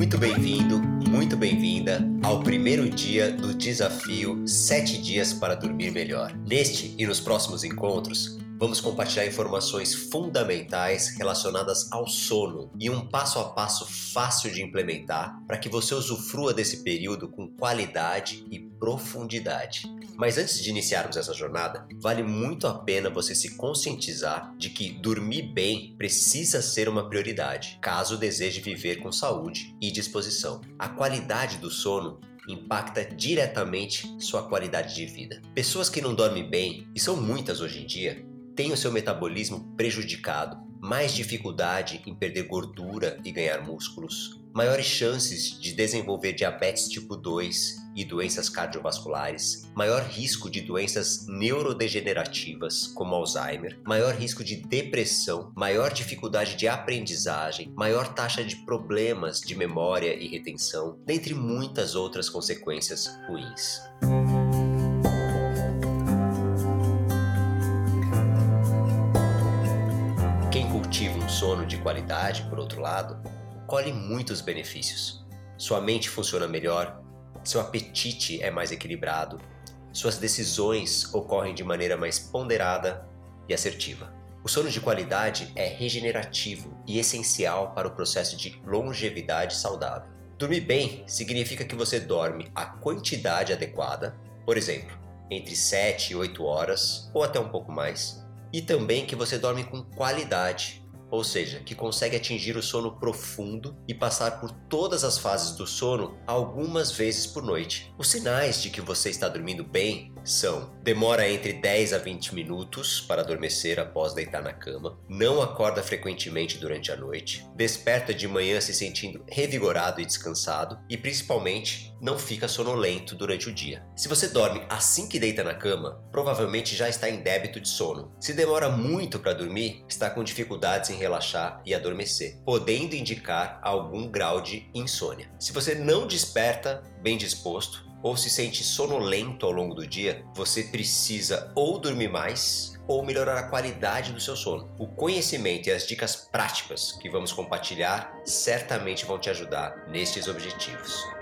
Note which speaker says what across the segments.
Speaker 1: Muito bem-vindo, muito bem-vinda ao primeiro dia do desafio 7 dias para dormir melhor. Neste e nos próximos encontros, vamos compartilhar informações fundamentais relacionadas ao sono e um passo a passo fácil de implementar para que você usufrua desse período com qualidade e profundidade. Mas antes de iniciarmos essa jornada, vale muito a pena você se conscientizar de que dormir bem precisa ser uma prioridade, caso deseje viver com saúde e disposição. A qualidade do sono impacta diretamente sua qualidade de vida. Pessoas que não dormem bem, e são muitas hoje em dia, têm o seu metabolismo prejudicado, mais dificuldade em perder gordura e ganhar músculos, maiores chances de desenvolver diabetes tipo 2 e doenças cardiovasculares, maior risco de doenças neurodegenerativas, como Alzheimer, maior risco de depressão, maior dificuldade de aprendizagem, maior taxa de problemas de memória e retenção, dentre muitas outras consequências ruins. Quem cultiva um sono de qualidade, por outro lado, colhe muitos benefícios. Sua mente funciona melhor, seu apetite é mais equilibrado, suas decisões ocorrem de maneira mais ponderada e assertiva. O sono de qualidade é regenerativo e essencial para o processo de longevidade saudável. Dormir bem significa que você dorme a quantidade adequada, por exemplo, entre 7 e 8 horas ou até um pouco mais, e também que você dorme com qualidade, ou seja, que consegue atingir o sono profundo e passar por todas as fases do sono algumas vezes por noite. Os sinais de que você está dormindo bem são: demora entre 10 a 20 minutos para adormecer após deitar na cama, não acorda frequentemente durante a noite, desperta de manhã se sentindo revigorado e descansado e principalmente não fica sonolento durante o dia. Se você dorme assim que deita na cama, provavelmente já está em débito de sono. Se demora muito para dormir, está com dificuldades em relaxar e adormecer, podendo indicar algum grau de insônia. Se você não desperta bem disposto, ou se sente sonolento ao longo do dia, você precisa ou dormir mais ou melhorar a qualidade do seu sono. O conhecimento e as dicas práticas que vamos compartilhar certamente vão te ajudar nestes objetivos.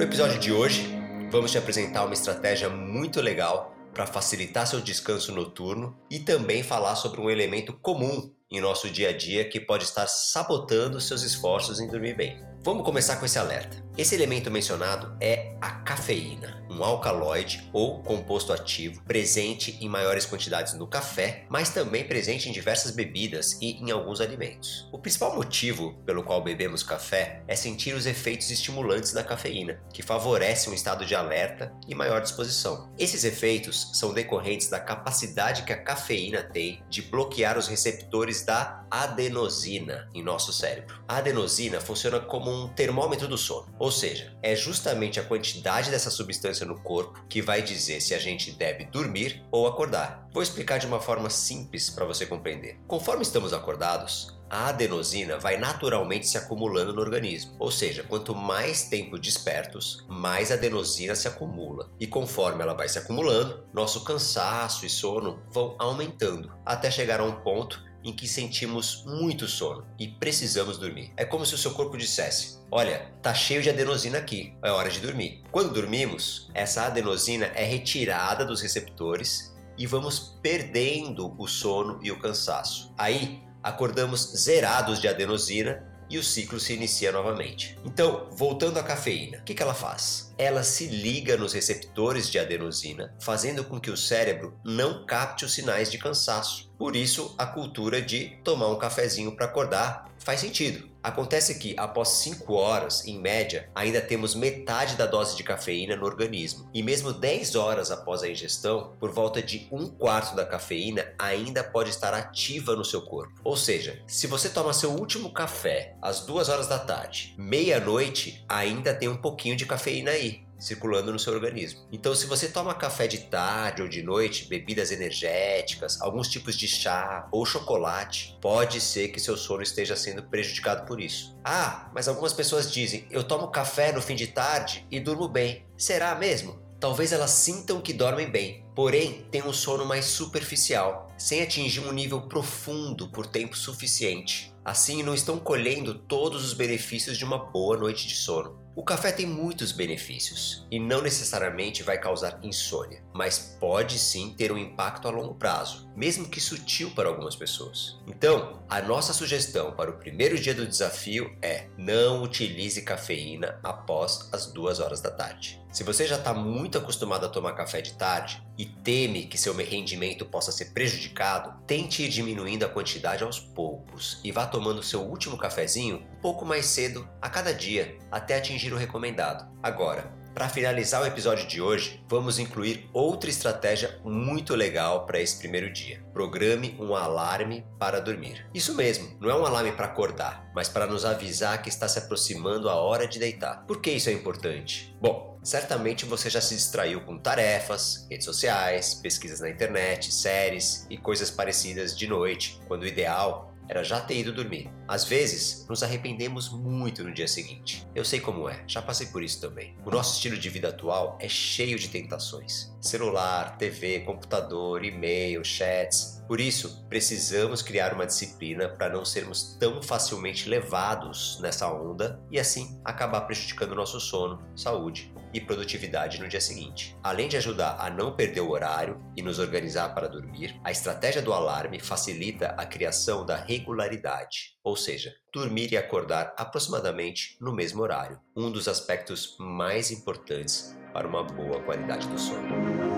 Speaker 1: No episódio de hoje, vamos te apresentar uma estratégia muito legal para facilitar seu descanso noturno e também falar sobre um elemento comum em nosso dia a dia que pode estar sabotando seus esforços em dormir bem. Vamos começar com esse alerta. Esse elemento mencionado é a cafeína, um alcaloide ou composto ativo presente em maiores quantidades no café, mas também presente em diversas bebidas e em alguns alimentos. O principal motivo pelo qual bebemos café é sentir os efeitos estimulantes da cafeína, que favorecem um estado de alerta e maior disposição. Esses efeitos são decorrentes da capacidade que a cafeína tem de bloquear os receptores da adenosina em nosso cérebro. A adenosina funciona como um termômetro do sono, ou seja, é justamente a quantidade dessa substância no corpo que vai dizer se a gente deve dormir ou acordar. Vou explicar de uma forma simples para você compreender. Conforme estamos acordados, a adenosina vai naturalmente se acumulando no organismo. Ou seja, quanto mais tempo despertos, mais adenosina se acumula. E conforme ela vai se acumulando, nosso cansaço e sono vão aumentando, até chegar a um ponto em que sentimos muito sono e precisamos dormir. É como se o seu corpo dissesse: Olha, tá cheio de adenosina aqui, é hora de dormir. Quando dormimos, essa adenosina é retirada dos receptores e vamos perdendo o sono e o cansaço. Aí, acordamos zerados de adenosina e o ciclo se inicia novamente. Então, voltando à cafeína, o que, ela faz? Ela se liga nos receptores de adenosina, fazendo com que o cérebro não capte os sinais de cansaço. Por isso, a cultura de tomar um cafezinho para acordar faz sentido. Acontece que, após 5 horas, em média, ainda temos metade da dose de cafeína no organismo. E mesmo 10 horas após a ingestão, por volta de um quarto da cafeína ainda pode estar ativa no seu corpo. Ou seja, se você toma seu último café às 2 horas da tarde, meia-noite ainda tem um pouquinho de cafeína aí circulando no seu organismo. Então, se você toma café de tarde ou de noite, bebidas energéticas, alguns tipos de chá ou chocolate, pode ser que seu sono esteja sendo prejudicado por isso. Ah, mas algumas pessoas dizem: eu tomo café no fim de tarde e durmo bem. Será mesmo? Talvez elas sintam que dormem bem, porém tem um sono mais superficial, sem atingir um nível profundo por tempo suficiente. Assim, não estão colhendo todos os benefícios de uma boa noite de sono. O café tem muitos benefícios e não necessariamente vai causar insônia, mas pode sim ter um impacto a longo prazo, mesmo que sutil para algumas pessoas. Então, a nossa sugestão para o primeiro dia do desafio é não utilize cafeína após as duas horas da tarde. Se você já está muito acostumado a tomar café de tarde e teme que seu rendimento possa ser prejudicado, tente ir diminuindo a quantidade aos poucos e vá tomando seu último cafezinho um pouco mais cedo a cada dia, até atingir o recomendado. Agora, para finalizar o episódio de hoje, vamos incluir outra estratégia muito legal para esse primeiro dia. Programe um alarme para dormir. Isso mesmo, não é um alarme para acordar, mas para nos avisar que está se aproximando a hora de deitar. Por que isso é importante? Bom, certamente você já se distraiu com tarefas, redes sociais, pesquisas na internet, séries e coisas parecidas de noite, quando o ideal era já ter ido dormir. Às vezes, nos arrependemos muito no dia seguinte. Eu sei como é, já passei por isso também. O nosso estilo de vida atual é cheio de tentações: celular, TV, computador, e-mail, chats. Por isso, precisamos criar uma disciplina para não sermos tão facilmente levados nessa onda e assim acabar prejudicando nosso sono, saúde e produtividade no dia seguinte. Além de ajudar a não perder o horário e nos organizar para dormir, a estratégia do alarme facilita a criação da regularidade, ou seja, dormir e acordar aproximadamente no mesmo horário, um dos aspectos mais importantes para uma boa qualidade do sono.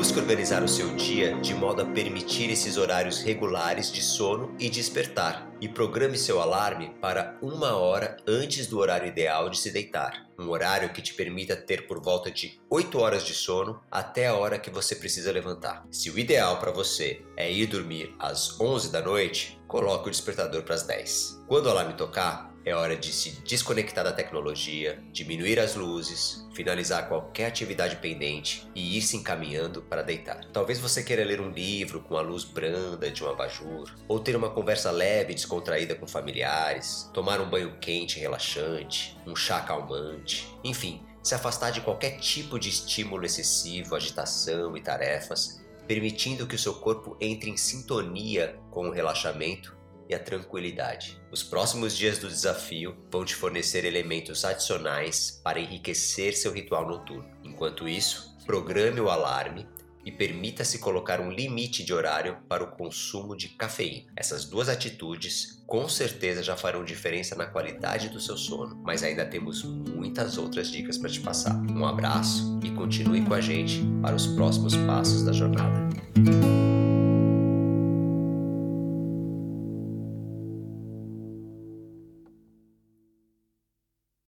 Speaker 1: Busque organizar o seu dia de modo a permitir esses horários regulares de sono e despertar, e programe seu alarme para uma hora antes do horário ideal de se deitar. Um horário que te permita ter por volta de 8 horas de sono até a hora que você precisa levantar. Se o ideal para você é ir dormir às 11 da noite, coloque o despertador para as 10. Quando o alarme tocar, é hora de se desconectar da tecnologia, diminuir as luzes, finalizar qualquer atividade pendente e ir se encaminhando para deitar. Talvez você queira ler um livro com a luz branda de um abajur, ou ter uma conversa leve e descontraída com familiares, tomar um banho quente e relaxante, um chá calmante, enfim, se afastar de qualquer tipo de estímulo excessivo, agitação e tarefas, permitindo que o seu corpo entre em sintonia com o relaxamento e a tranquilidade. Os próximos dias do desafio vão te fornecer elementos adicionais para enriquecer seu ritual noturno. Enquanto isso, programe o alarme e permita-se colocar um limite de horário para o consumo de cafeína. Essas duas atitudes com certeza já farão diferença na qualidade do seu sono, mas ainda temos muitas outras dicas para te passar. Um abraço e continue com a gente para os próximos passos da jornada.